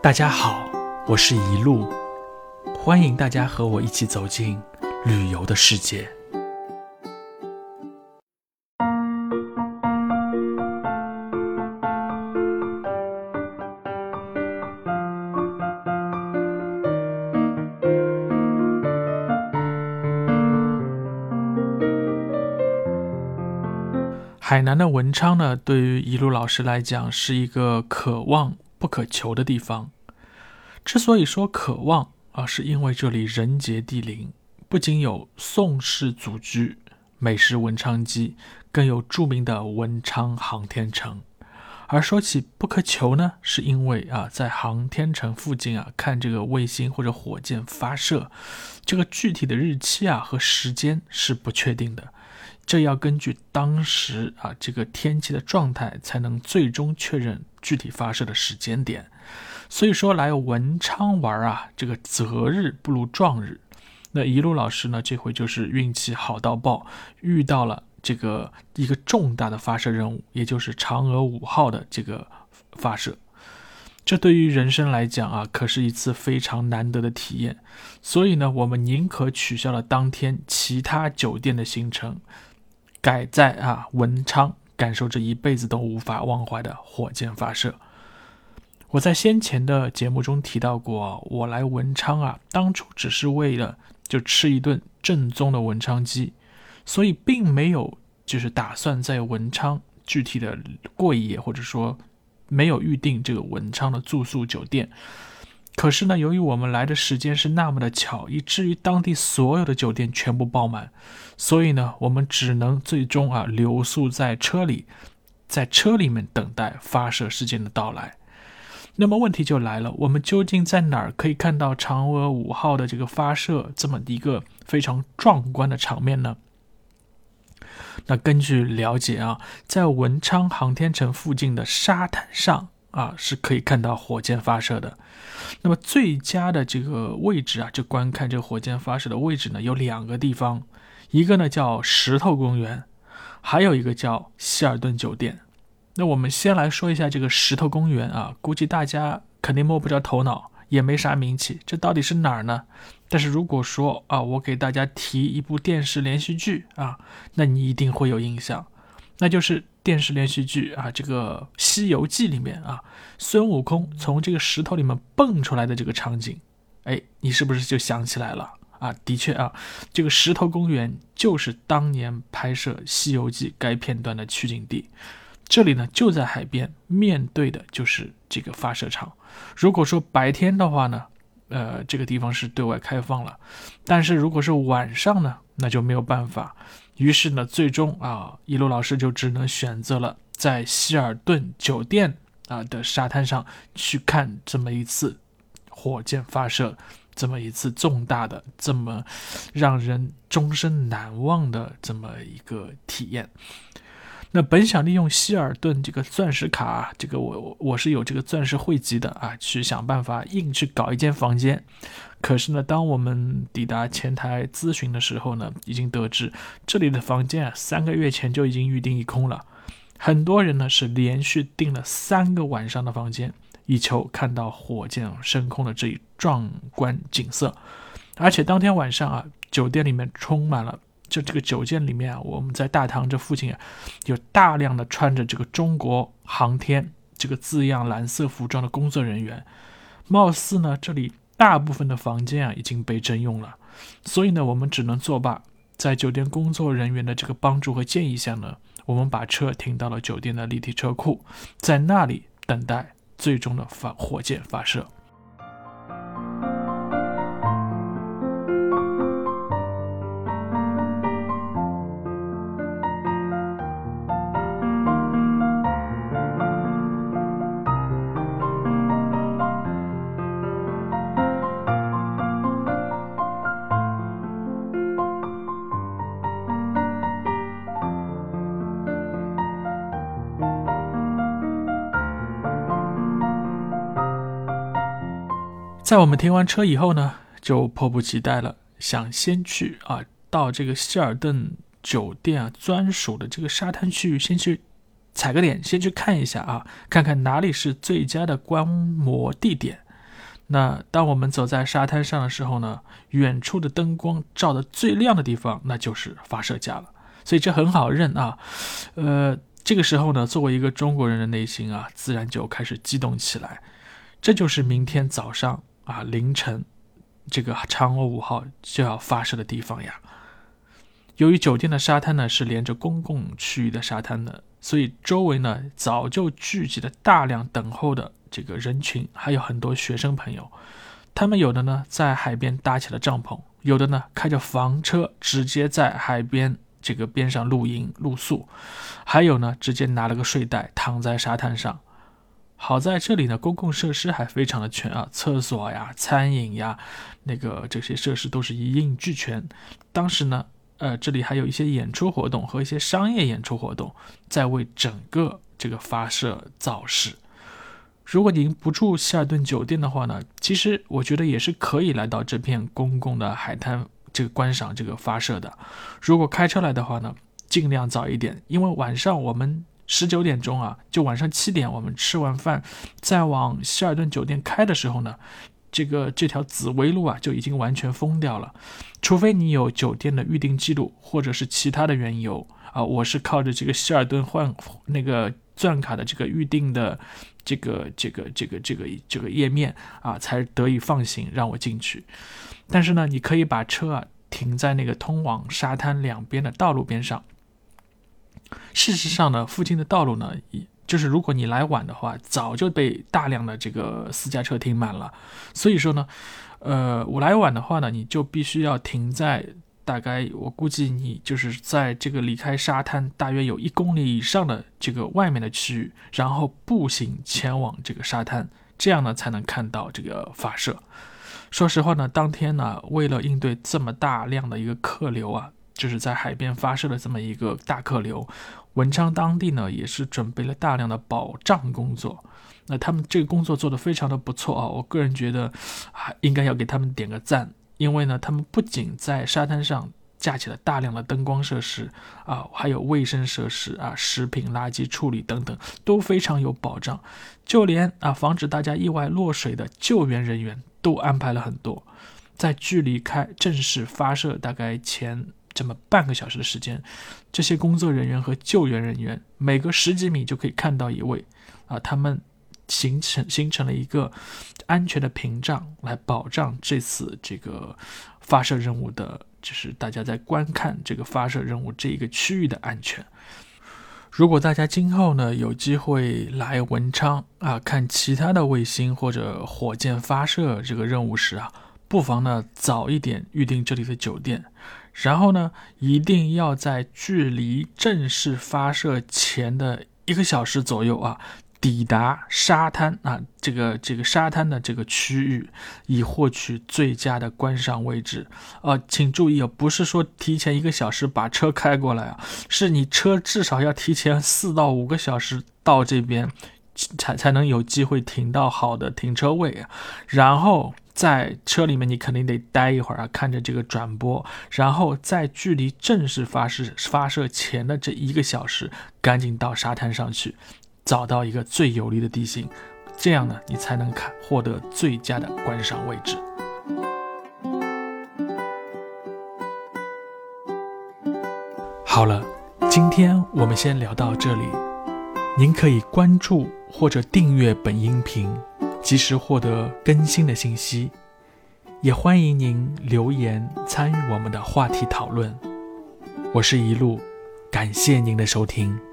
大家好，我是一路，欢迎大家和我一起走进旅游的世界。海南的文昌呢，对于一路老师来讲是一个可望不可求的地方。之所以说渴望啊，是因为这里人杰地灵，不仅有宋氏祖居、美食文昌鸡，更有著名的文昌航天城。而说起不可求呢，是因为啊，在航天城附近啊，看这个卫星或者火箭发射，这个具体的日期啊和时间是不确定的。这要根据当时啊这个天气的状态，才能最终确认具体发射的时间点。所以说来文昌玩啊，这个择日不如撞日。那一路老师呢，这回就是运气好到爆，遇到了这个一个重大的发射任务，也就是嫦娥五号的这个发射。这对于人生来讲啊，可是一次非常难得的体验。所以呢，我们宁可取消了当天其他酒店的行程。改在啊文昌感受这一辈子都无法忘怀的火箭发射。我在先前的节目中提到过，我来文昌啊，当初只是为了就吃一顿正宗的文昌鸡，所以并没有就是打算在文昌具体的过一夜，或者说没有预定这个文昌的住宿酒店。可是呢，由于我们来的时间是那么的巧，以至于当地所有的酒店全部爆满，所以呢，我们只能最终啊留宿在车里，在车里面等待发射事件的到来。那么问题就来了，我们究竟在哪儿可以看到嫦娥五号的这个发射这么一个非常壮观的场面呢？那根据了解啊，在文昌航天城附近的沙滩上。啊，是可以看到火箭发射的。那么最佳的这个位置啊，就观看这个火箭发射的位置呢，有两个地方，一个呢叫石头公园，还有一个叫希尔顿酒店。那我们先来说一下这个石头公园啊，估计大家肯定摸不着头脑，也没啥名气，这到底是哪儿呢？但是如果说啊，我给大家提一部电视连续剧啊，那你一定会有印象，那就是。电视连续剧啊，这个《西游记》里面啊，孙悟空从这个石头里面蹦出来的这个场景，哎，你是不是就想起来了啊？的确啊，这个石头公园就是当年拍摄《西游记》该片段的取景地。这里呢就在海边，面对的就是这个发射场。如果说白天的话呢，呃，这个地方是对外开放了，但是如果是晚上呢，那就没有办法。于是呢，最终啊，一路老师就只能选择了在希尔顿酒店啊的沙滩上去看这么一次火箭发射，这么一次重大的、这么让人终身难忘的这么一个体验。那本想利用希尔顿这个钻石卡，这个我我我是有这个钻石汇集的啊，去想办法硬去搞一间房间。可是呢，当我们抵达前台咨询的时候呢，已经得知这里的房间啊，三个月前就已经预定一空了。很多人呢是连续订了三个晚上的房间，以求看到火箭升空的这一壮观景色。而且当天晚上啊，酒店里面充满了。就这个酒店里面啊，我们在大堂这附近啊，有大量的穿着这个中国航天这个字样蓝色服装的工作人员，貌似呢这里大部分的房间啊已经被征用了，所以呢我们只能作罢。在酒店工作人员的这个帮助和建议下呢，我们把车停到了酒店的立体车库，在那里等待最终的发火箭发射。在我们停完车以后呢，就迫不及待了，想先去啊，到这个希尔顿酒店啊专属的这个沙滩区域，先去踩个点，先去看一下啊，看看哪里是最佳的观摩地点那当我们走在沙滩上的时候呢，远处的灯光照的最亮的地方，那就是发射架了。所以这很好认啊。呃，这个时候呢，作为一个中国人的内心啊，自然就开始激动起来。这就是明天早上啊凌晨，这个嫦娥五号就要发射的地方呀。由于酒店的沙滩呢是连着公共区域的沙滩的，所以周围呢早就聚集了大量等候的。这个人群还有很多学生朋友，他们有的呢在海边搭起了帐篷，有的呢开着房车直接在海边这个边上露营露宿，还有呢直接拿了个睡袋躺在沙滩上。好在这里呢公共设施还非常的全啊，厕所呀、餐饮呀，那个这些设施都是一应俱全。当时呢，呃，这里还有一些演出活动和一些商业演出活动在为整个这个发射造势。如果您不住希尔顿酒店的话呢，其实我觉得也是可以来到这片公共的海滩这个观赏这个发射的。如果开车来的话呢，尽量早一点，因为晚上我们十九点钟啊，就晚上七点我们吃完饭再往希尔顿酒店开的时候呢，这个这条紫薇路啊就已经完全封掉了，除非你有酒店的预订记录或者是其他的缘由啊。我是靠着这个希尔顿换那个钻卡的这个预定的。这个这个这个这个这个页面啊，才得以放行让我进去。但是呢，你可以把车啊停在那个通往沙滩两边的道路边上。事实上呢，附近的道路呢，就是如果你来晚的话，早就被大量的这个私家车停满了。所以说呢，呃，我来晚的话呢，你就必须要停在。大概我估计你就是在这个离开沙滩大约有一公里以上的这个外面的区域，然后步行前往这个沙滩，这样呢才能看到这个发射。说实话呢，当天呢为了应对这么大量的一个客流啊，就是在海边发射的这么一个大客流，文昌当地呢也是准备了大量的保障工作。那他们这个工作做得非常的不错啊，我个人觉得啊应该要给他们点个赞。因为呢，他们不仅在沙滩上架起了大量的灯光设施啊，还有卫生设施啊、食品垃圾处理等等都非常有保障，就连啊防止大家意外落水的救援人员都安排了很多。在距离开正式发射大概前这么半个小时的时间，这些工作人员和救援人员每隔十几米就可以看到一位啊，他们。形成形成了一个安全的屏障，来保障这次这个发射任务的，就是大家在观看这个发射任务这一个区域的安全。如果大家今后呢有机会来文昌啊看其他的卫星或者火箭发射这个任务时啊，不妨呢早一点预定这里的酒店，然后呢一定要在距离正式发射前的一个小时左右啊。抵达沙滩啊，这个这个沙滩的这个区域，以获取最佳的观赏位置。呃，请注意啊，不是说提前一个小时把车开过来啊，是你车至少要提前四到五个小时到这边，才才能有机会停到好的停车位啊。然后在车里面你肯定得待一会儿啊，看着这个转播，然后在距离正式发射发射前的这一个小时，赶紧到沙滩上去。找到一个最有利的地形，这样呢，你才能看获得最佳的观赏位置。好了，今天我们先聊到这里。您可以关注或者订阅本音频，及时获得更新的信息。也欢迎您留言参与我们的话题讨论。我是一路，感谢您的收听。